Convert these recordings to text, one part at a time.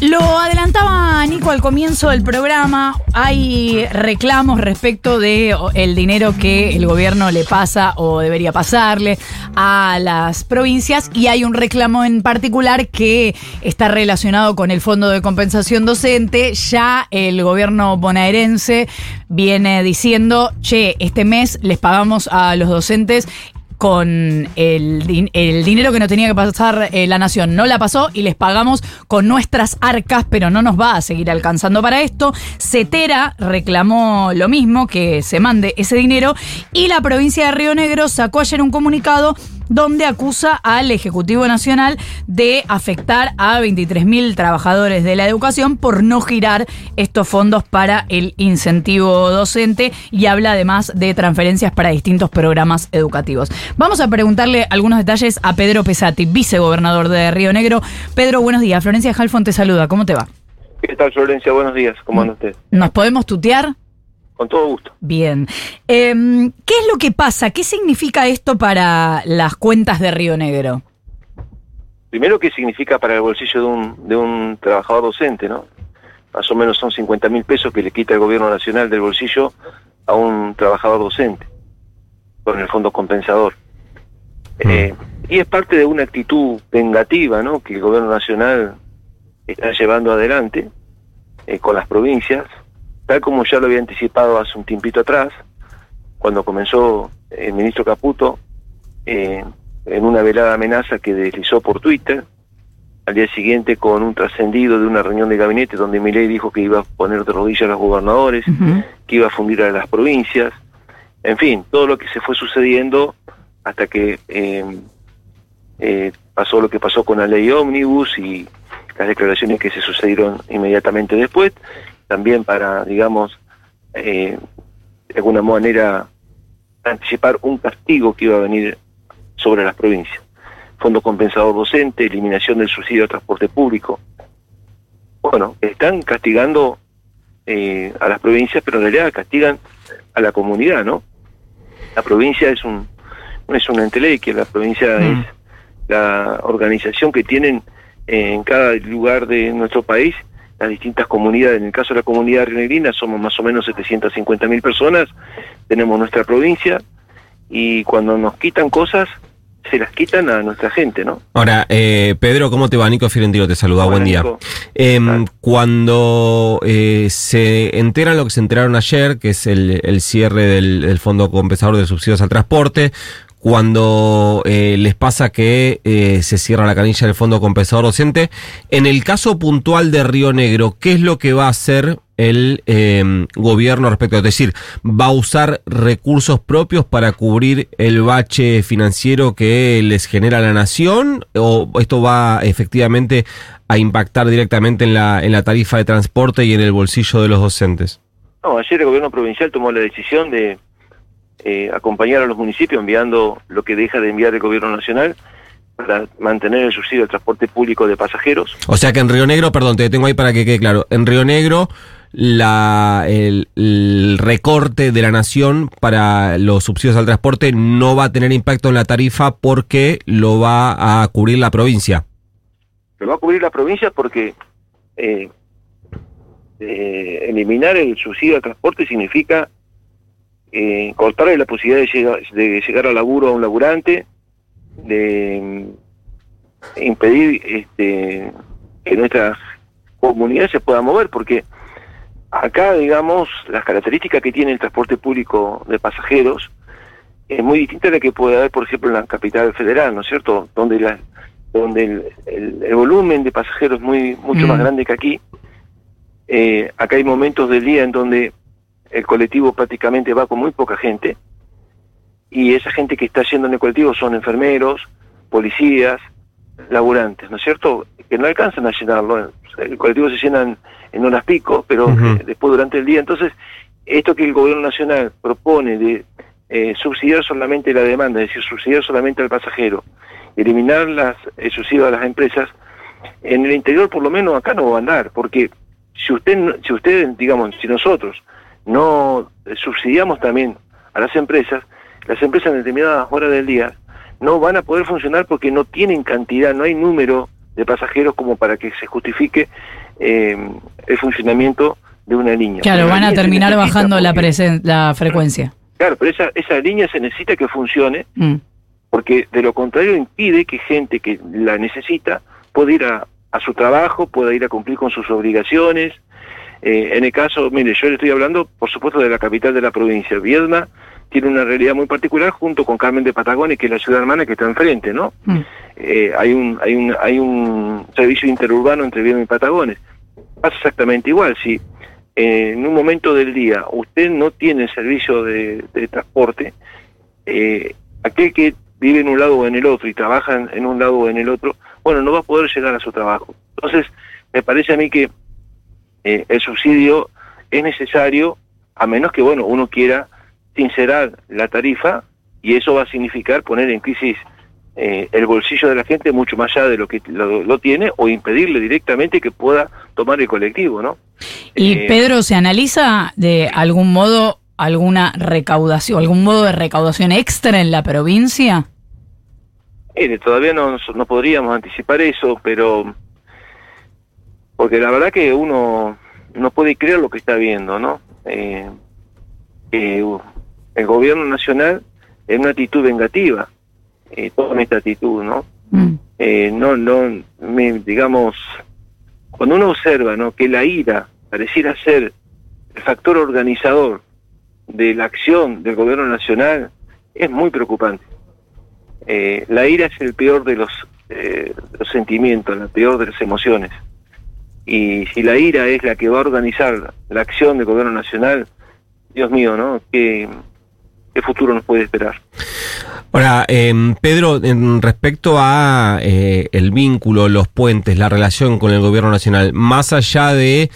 Lo adelantaba Nico al comienzo del programa, hay reclamos respecto de el dinero que el gobierno le pasa o debería pasarle a las provincias y hay un reclamo en particular que está relacionado con el Fondo de Compensación Docente. Ya el gobierno bonaerense viene diciendo, che, este mes les pagamos a los docentes con el, el, dinero que no tenía que pasar eh, la nación. No la pasó y les pagamos con nuestras arcas, pero no nos va a seguir alcanzando para esto. Cetera reclamó lo mismo, que se mande ese dinero, y la provincia de Río Negro sacó ayer un comunicado donde acusa al Ejecutivo Nacional de afectar a 23.000 trabajadores de la educación por no girar estos fondos para el incentivo docente y habla además de transferencias para distintos programas educativos. Vamos a preguntarle algunos detalles a Pedro Pesati, vicegobernador de Río Negro. Pedro, buenos días. Florencia Halfon te saluda. ¿Cómo te va? ¿Qué tal, Florencia? Buenos días. ¿Cómo anda usted? ¿Nos podemos tutear? Con todo gusto. Bien. Em, ¿Qué es lo que pasa? ¿Qué significa esto para las cuentas de Río Negro? Primero, ¿qué significa para el bolsillo de un, de un trabajador docente? ¿no? Más o menos son 50 mil pesos que le quita el gobierno nacional del bolsillo a un trabajador docente con el fondo compensador. Mm. Eh, y es parte de una actitud vengativa ¿no? que el gobierno nacional está llevando adelante eh, con las provincias tal como ya lo había anticipado hace un tiempito atrás, cuando comenzó el ministro Caputo eh, en una velada amenaza que deslizó por Twitter, al día siguiente con un trascendido de una reunión de gabinete donde Milei dijo que iba a poner de rodillas a los gobernadores, que iba a fundir a las provincias, en fin, todo lo que se fue sucediendo hasta que eh, eh, pasó lo que pasó con la ley ómnibus y las declaraciones que se sucedieron inmediatamente después, también para, digamos, eh, de alguna manera anticipar un castigo que iba a venir sobre las provincias. Fondo compensador docente, eliminación del subsidio de transporte público. Bueno, están castigando eh, a las provincias, pero en realidad castigan a la comunidad, ¿no? La provincia es un no es un ente que la provincia mm. es la organización que tienen en cada lugar de nuestro país las distintas comunidades. En el caso de la comunidad rionegrina somos más o menos 750 mil personas, tenemos nuestra provincia y cuando nos quitan cosas, se las quitan a nuestra gente, ¿no? Ahora, eh, Pedro, ¿cómo te va? Nico Fiorentino te saluda, buen día. Em, cuando eh, se enteran lo que se enteraron ayer, que es el, cierre del, del, Fondo Compensador de Subsidios al Transporte, cuando eh, les pasa que eh, se cierra la canilla del Fondo Compensador Docente. En el caso puntual de Río Negro, ¿qué es lo que va a hacer el em, gobierno respecto? Es decir, ¿va a usar recursos propios para cubrir el bache financiero que les genera la nación? ¿O esto va efectivamente a impactar directamente en la, en la tarifa de transporte y en el bolsillo de los docentes? No, ayer el gobierno provincial tomó la decisión de eh, acompañar a los municipios enviando lo que deja de enviar el gobierno nacional para mantener el subsidio al transporte público de pasajeros. O sea que en Río Negro, perdón, te tengo ahí para que quede claro, en Río Negro la, el, recorte de la nación para los subsidios al transporte no va a tener impacto en la tarifa porque lo va a cubrir la provincia. Lo va a cubrir la provincia porque eh, eh, eliminar el subsidio al transporte significa eh, cortarle la posibilidad de llegar, de llegar al laburo a un laburante, de mm, impedir este, que nuestra comunidad se pueda mover, porque acá, digamos, las características que tiene el transporte público de pasajeros es muy distinta a la que puede haber, por ejemplo, en la capital federal, ¿no es cierto? Donde la, donde el, volumen de pasajeros es muy mucho más mm. grande que aquí. Eh, acá hay momentos del día en donde el colectivo prácticamente va con muy poca gente y esa gente que está yendo en el colectivo son enfermeros, policías, laburantes, ¿no es cierto? Que no alcanzan a llenarlo. El colectivo se llena en horas pico, pero eh, después durante el día. Entonces, esto que el gobierno nacional propone de eh, subsidiar solamente la demanda, es decir, subsidiar solamente al pasajero, eliminar las, el subsidio a las empresas, en el interior por lo menos acá no va a andar, porque si usted, si usted, digamos, si nosotros no subsidiamos también a las empresas, las empresas en determinadas horas del día no van a poder funcionar porque no tienen cantidad, no hay número de pasajeros como para que se justifique eh, el funcionamiento de una línea. Claro, van a terminar bajando la, la frecuencia. Claro, pero esa, esa línea se necesita que funcione, mm. porque de lo contrario impide que gente que la necesita pueda ir a, a su trabajo, pueda ir a cumplir con sus obligaciones. Eh, en el caso, mire, yo le estoy hablando, por supuesto, de la capital de la provincia. Viedma tiene una realidad muy particular junto con Carmen de Patagones, que es la ciudad hermana que está enfrente, ¿no? Mm. Eh, hay, un, hay, un, hay un servicio interurbano entre Viedma y Patagones. Pasa exactamente igual, si en un momento del día usted no tiene servicio de, transporte, eh, aquel que vive en un lado o en el otro y trabaja en un lado o en el otro, bueno, no va a poder llegar a su trabajo. Entonces, me parece a mí que eh, el subsidio es necesario, a menos que, bueno, uno quiera sincerar la tarifa y eso va a significar poner en crisis eh, el bolsillo de la gente mucho más allá de lo que lo, tiene o impedirle directamente que pueda tomar el colectivo, ¿no? Y eh, Pedro, ¿se analiza de algún modo alguna recaudación, algún modo de recaudación extra en la provincia? todavía no, no podríamos anticipar eso, pero porque la verdad que uno no puede creer lo que está viendo, ¿no? Eh, el gobierno nacional es una actitud vengativa, eh, toda esta actitud, ¿no? Mm. Eh, no, no, digamos, cuando uno observa, ¿no? Que la ira pareciera ser el factor organizador de la acción del gobierno nacional, es muy preocupante. Eh, la ira es el peor de los, eh, los sentimientos, la peor de las emociones. Y si la ira es la que va a organizar la acción del gobierno nacional, Dios mío, ¿no? ¿Qué, qué futuro nos puede esperar? Ahora, eh, Pedro, en respecto a eh, el vínculo, los puentes, la relación con el gobierno nacional, más allá de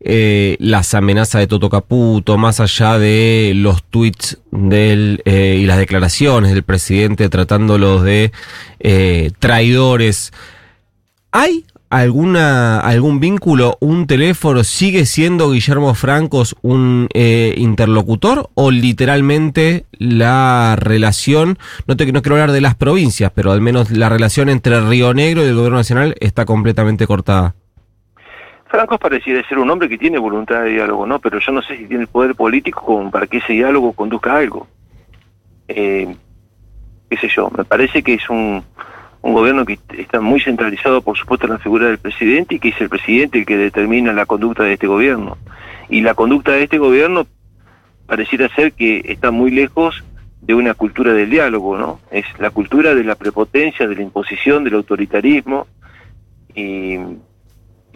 eh, las amenazas de Toto Caputo, más allá de los tweets del, eh, y las declaraciones del presidente tratándolos de eh, traidores, ¿hay alguna algún vínculo, un teléfono? ¿Sigue siendo Guillermo Francos un interlocutor o literalmente la relación, no, te, no quiero hablar de las provincias, pero al menos la relación entre Río Negro y el gobierno nacional está completamente cortada? Franco pareciera ser un hombre que tiene voluntad de diálogo, ¿no? Pero yo no sé si tiene el poder político como para que ese diálogo conduzca a algo. Eh, qué sé yo, me parece que es un, un gobierno que está muy centralizado, por supuesto, en la figura del presidente y que es el presidente el que determina la conducta de este gobierno. Y la conducta de este gobierno pareciera ser que está muy lejos de una cultura del diálogo, ¿no? Es la cultura de la prepotencia, de la imposición, del autoritarismo. Y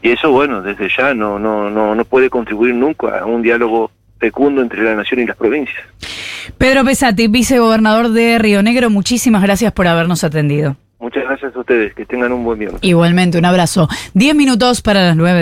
y eso, bueno, desde ya no, no, no, no puede contribuir nunca a un diálogo fecundo entre la nación y las provincias. Pedro Pesati, vicegobernador de Río Negro, muchísimas gracias por habernos atendido. Muchas gracias a ustedes, que tengan un buen día. Igualmente, un abrazo. Diez minutos para las nueve.